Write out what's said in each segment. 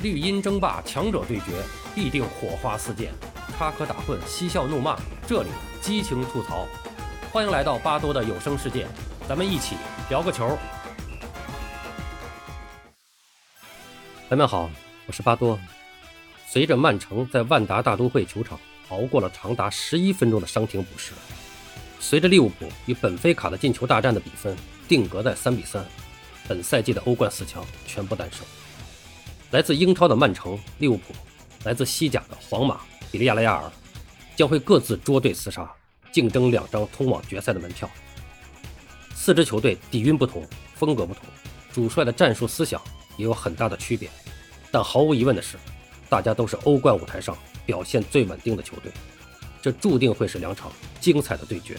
绿茵争霸，强者对决，必定火花四溅，插科打诨，嬉笑怒骂，这里激情吐槽。欢迎来到巴多的有声世界，咱们一起聊个球。朋友们好，我是巴多。随着曼城在万达大都会球场熬过了长达十一分钟的伤停补时，随着利物浦与本菲卡的进球大战的比分定格在三比三，本赛季的欧冠四强全部诞生。来自英超的曼城、利物浦，来自西甲的皇马、比利亚雷亚尔，将会各自捉对厮杀，竞争两张通往决赛的门票。四支球队底蕴不同，风格不同，主帅的战术思想也有很大的区别。但毫无疑问的是，大家都是欧冠舞台上表现最稳定的球队，这注定会是两场精彩的对决。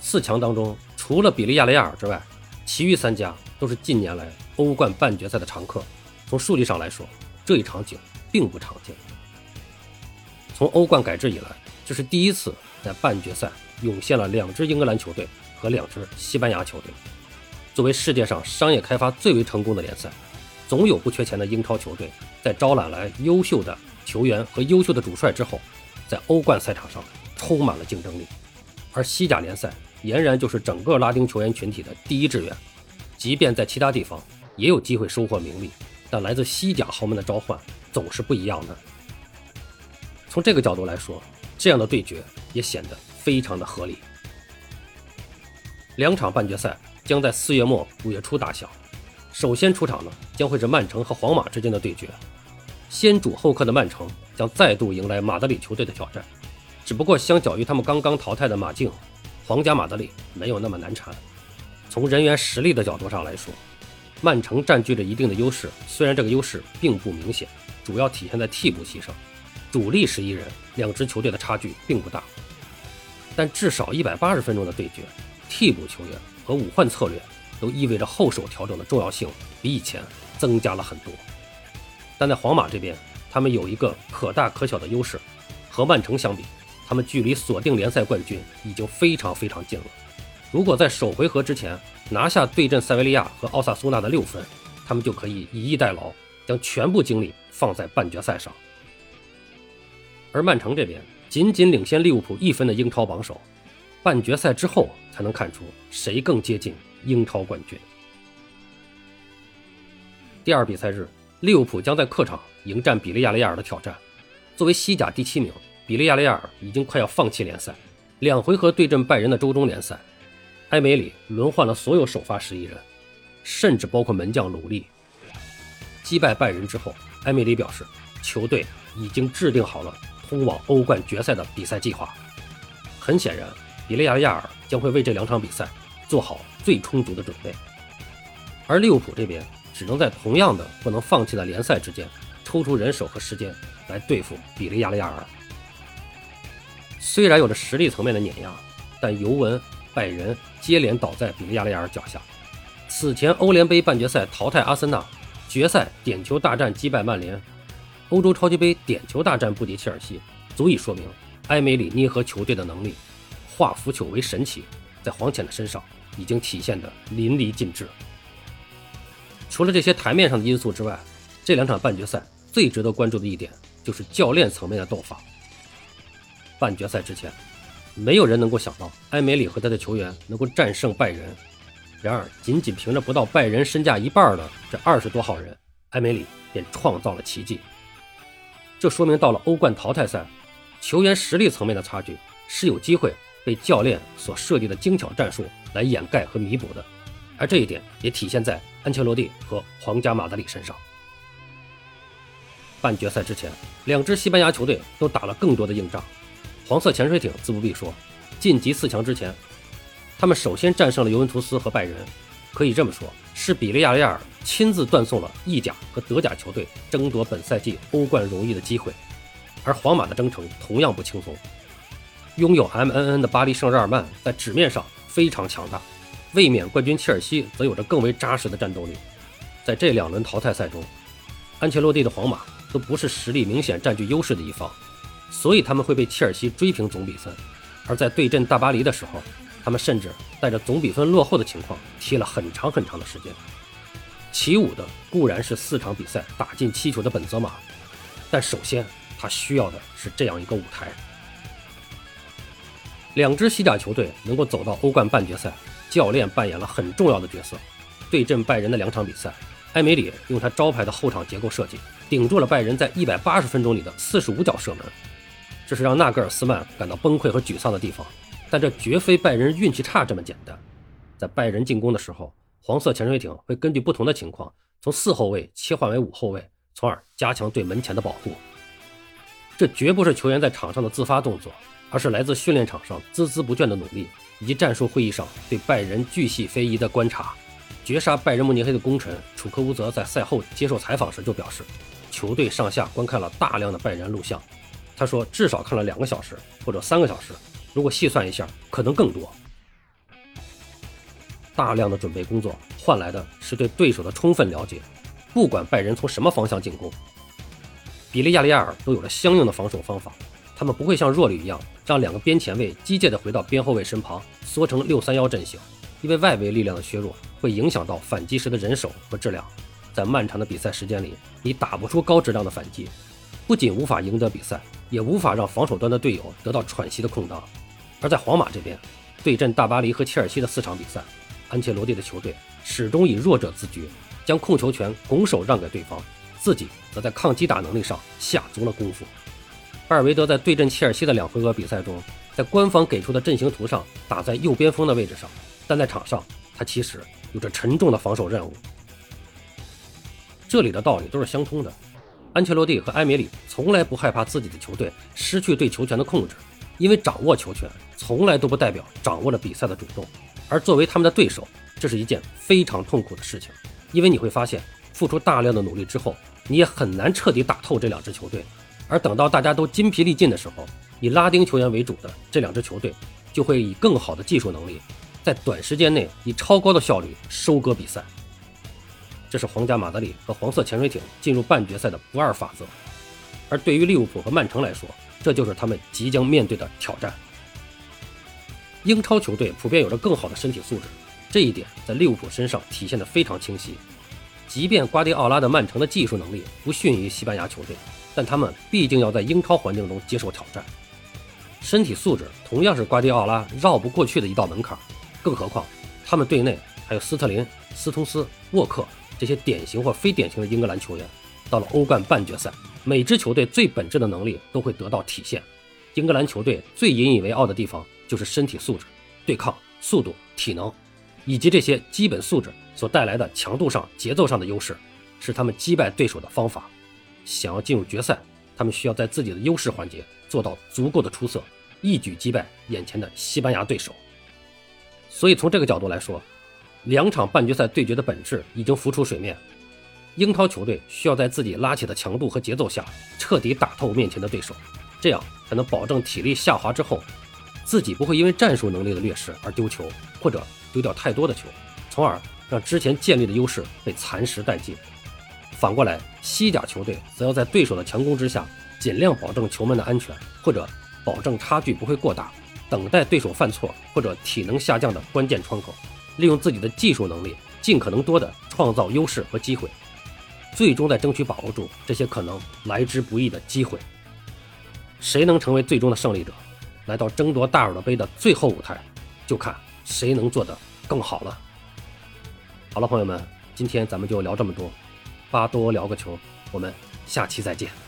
四强当中，除了比利亚雷亚尔之外，其余三家都是近年来欧冠半决赛的常客。从数据上来说，这一场景并不常见。从欧冠改制以来，这是第一次在半决赛涌现了两支英格兰球队和两支西班牙球队。作为世界上商业开发最为成功的联赛，总有不缺钱的英超球队在招揽来优秀的球员和优秀的主帅之后，在欧冠赛场上充满了竞争力。而西甲联赛俨然就是整个拉丁球员群体的第一志愿，即便在其他地方也有机会收获名利。但来自西甲豪门的召唤总是不一样的。从这个角度来说，这样的对决也显得非常的合理。两场半决赛将在四月末五月初打响。首先出场的将会是曼城和皇马之间的对决。先主后客的曼城将再度迎来马德里球队的挑战。只不过相较于他们刚刚淘汰的马竞，皇家马德里没有那么难缠。从人员实力的角度上来说。曼城占据着一定的优势，虽然这个优势并不明显，主要体现在替补席上，主力十一人，两支球队的差距并不大。但至少一百八十分钟的对决，替补球员和五换策略都意味着后手调整的重要性比以前增加了很多。但在皇马这边，他们有一个可大可小的优势，和曼城相比，他们距离锁定联赛冠军已经非常非常近了。如果在首回合之前拿下对阵塞维利亚和奥萨苏纳的六分，他们就可以以逸待劳，将全部精力放在半决赛上。而曼城这边仅仅领先利物浦一分的英超榜首，半决赛之后才能看出谁更接近英超冠军。第二比赛日，利物浦将在客场迎战比利亚雷亚尔的挑战。作为西甲第七名，比利亚雷亚尔已经快要放弃联赛，两回合对阵拜仁的周中联赛。埃梅里轮换了所有首发十一人，甚至包括门将鲁利。击败拜仁之后，埃梅里表示，球队已经制定好了通往欧冠决赛的比赛计划。很显然，比利亚雷亚尔将会为这两场比赛做好最充足的准备。而利物浦这边只能在同样的不能放弃的联赛之间抽出人手和时间来对付比利亚雷亚尔。虽然有着实力层面的碾压，但尤文。拜仁接连倒在比利亚雷亚尔脚下。此前欧联杯半决赛淘汰阿森纳，决赛点球大战击败曼联，欧洲超级杯点球大战不敌切尔西，足以说明埃梅里捏合球队的能力，化腐朽为神奇，在黄潜的身上已经体现的淋漓尽致。除了这些台面上的因素之外，这两场半决赛最值得关注的一点就是教练层面的斗法。半决赛之前。没有人能够想到埃梅里和他的球员能够战胜拜仁。然而，仅仅凭着不到拜仁身价一半的这二十多号人，埃梅里便创造了奇迹。这说明到了欧冠淘汰赛，球员实力层面的差距是有机会被教练所设计的精巧战术来掩盖和弥补的。而这一点也体现在安切洛蒂和皇家马德里身上。半决赛之前，两支西班牙球队都打了更多的硬仗。黄色潜水艇自不必说，晋级四强之前，他们首先战胜了尤文图斯和拜仁，可以这么说，是比利亚雷尔亲自断送了意甲和德甲球队争夺本赛季欧冠荣誉的机会。而皇马的征程同样不轻松，拥有 MNN 的巴黎圣日耳曼在纸面上非常强大，卫冕冠军切尔西则有着更为扎实的战斗力。在这两轮淘汰赛中，安切洛蒂的皇马都不是实力明显占据优势的一方。所以他们会被切尔西追平总比分，而在对阵大巴黎的时候，他们甚至带着总比分落后的情况踢了很长很长的时间。起舞的固然是四场比赛打进七球的本泽马，但首先他需要的是这样一个舞台。两支西甲球队能够走到欧冠半决赛，教练扮演了很重要的角色。对阵拜仁的两场比赛，埃梅里用他招牌的后场结构设计，顶住了拜仁在一百八十分钟里的四十五脚射门，这是让纳格尔斯曼感到崩溃和沮丧的地方。但这绝非拜仁运气差这么简单。在拜仁进攻的时候，黄色潜水艇会根据不同的情况，从四后卫切换为五后卫，从而加强对门前的保护。这绝不是球员在场上的自发动作。而是来自训练场上孜孜不倦的努力，以及战术会议上对拜仁巨细非遗的观察。绝杀拜仁慕尼黑的功臣楚科乌泽在赛后接受采访时就表示，球队上下观看了大量的拜仁录像。他说，至少看了两个小时或者三个小时，如果细算一下，可能更多。大量的准备工作换来的是对对手的充分了解，不管拜仁从什么方向进攻，比利亚雷亚尔都有了相应的防守方法。他们不会像弱旅一样，让两个边前卫机械地回到边后卫身旁，缩成六三幺阵型，因为外围力量的削弱会影响到反击时的人手和质量。在漫长的比赛时间里，你打不出高质量的反击，不仅无法赢得比赛，也无法让防守端的队友得到喘息的空档。而在皇马这边，对阵大巴黎和切尔西的四场比赛，安切罗蒂的球队始终以弱者自居，将控球权拱手让给对方，自己则在抗击打能力上下足了功夫。巴尔维德在对阵切尔西的两回合比赛中，在官方给出的阵型图上打在右边锋的位置上，但在场上他其实有着沉重的防守任务。这里的道理都是相通的。安切洛蒂和埃梅里从来不害怕自己的球队失去对球权的控制，因为掌握球权从来都不代表掌握了比赛的主动。而作为他们的对手，这是一件非常痛苦的事情，因为你会发现，付出大量的努力之后，你也很难彻底打透这两支球队。而等到大家都筋疲力尽的时候，以拉丁球员为主的这两支球队就会以更好的技术能力，在短时间内以超高的效率收割比赛。这是皇家马德里和黄色潜水艇进入半决赛的不二法则。而对于利物浦和曼城来说，这就是他们即将面对的挑战。英超球队普遍有着更好的身体素质，这一点在利物浦身上体现得非常清晰。即便瓜迪奥拉的曼城的技术能力不逊于西班牙球队。但他们毕竟要在英超环境中接受挑战，身体素质同样是瓜迪奥拉绕不过去的一道门槛。更何况，他们队内还有斯特林、斯通斯、沃克这些典型或非典型的英格兰球员。到了欧冠半决赛，每支球队最本质的能力都会得到体现。英格兰球队最引以为傲的地方就是身体素质、对抗、速度、体能，以及这些基本素质所带来的强度上、节奏上的优势，是他们击败对手的方法。想要进入决赛，他们需要在自己的优势环节做到足够的出色，一举击败眼前的西班牙对手。所以从这个角度来说，两场半决赛对决的本质已经浮出水面。英超球队需要在自己拉起的强度和节奏下，彻底打透面前的对手，这样才能保证体力下滑之后，自己不会因为战术能力的劣势而丢球，或者丢掉太多的球，从而让之前建立的优势被蚕食殆尽。反过来，西甲球队则要在对手的强攻之下，尽量保证球门的安全，或者保证差距不会过大，等待对手犯错或者体能下降的关键窗口，利用自己的技术能力，尽可能多的创造优势和机会，最终再争取把握住这些可能来之不易的机会。谁能成为最终的胜利者，来到争夺大耳朵杯的最后舞台，就看谁能做得更好了。好了，朋友们，今天咱们就聊这么多。巴多聊个球，我们下期再见。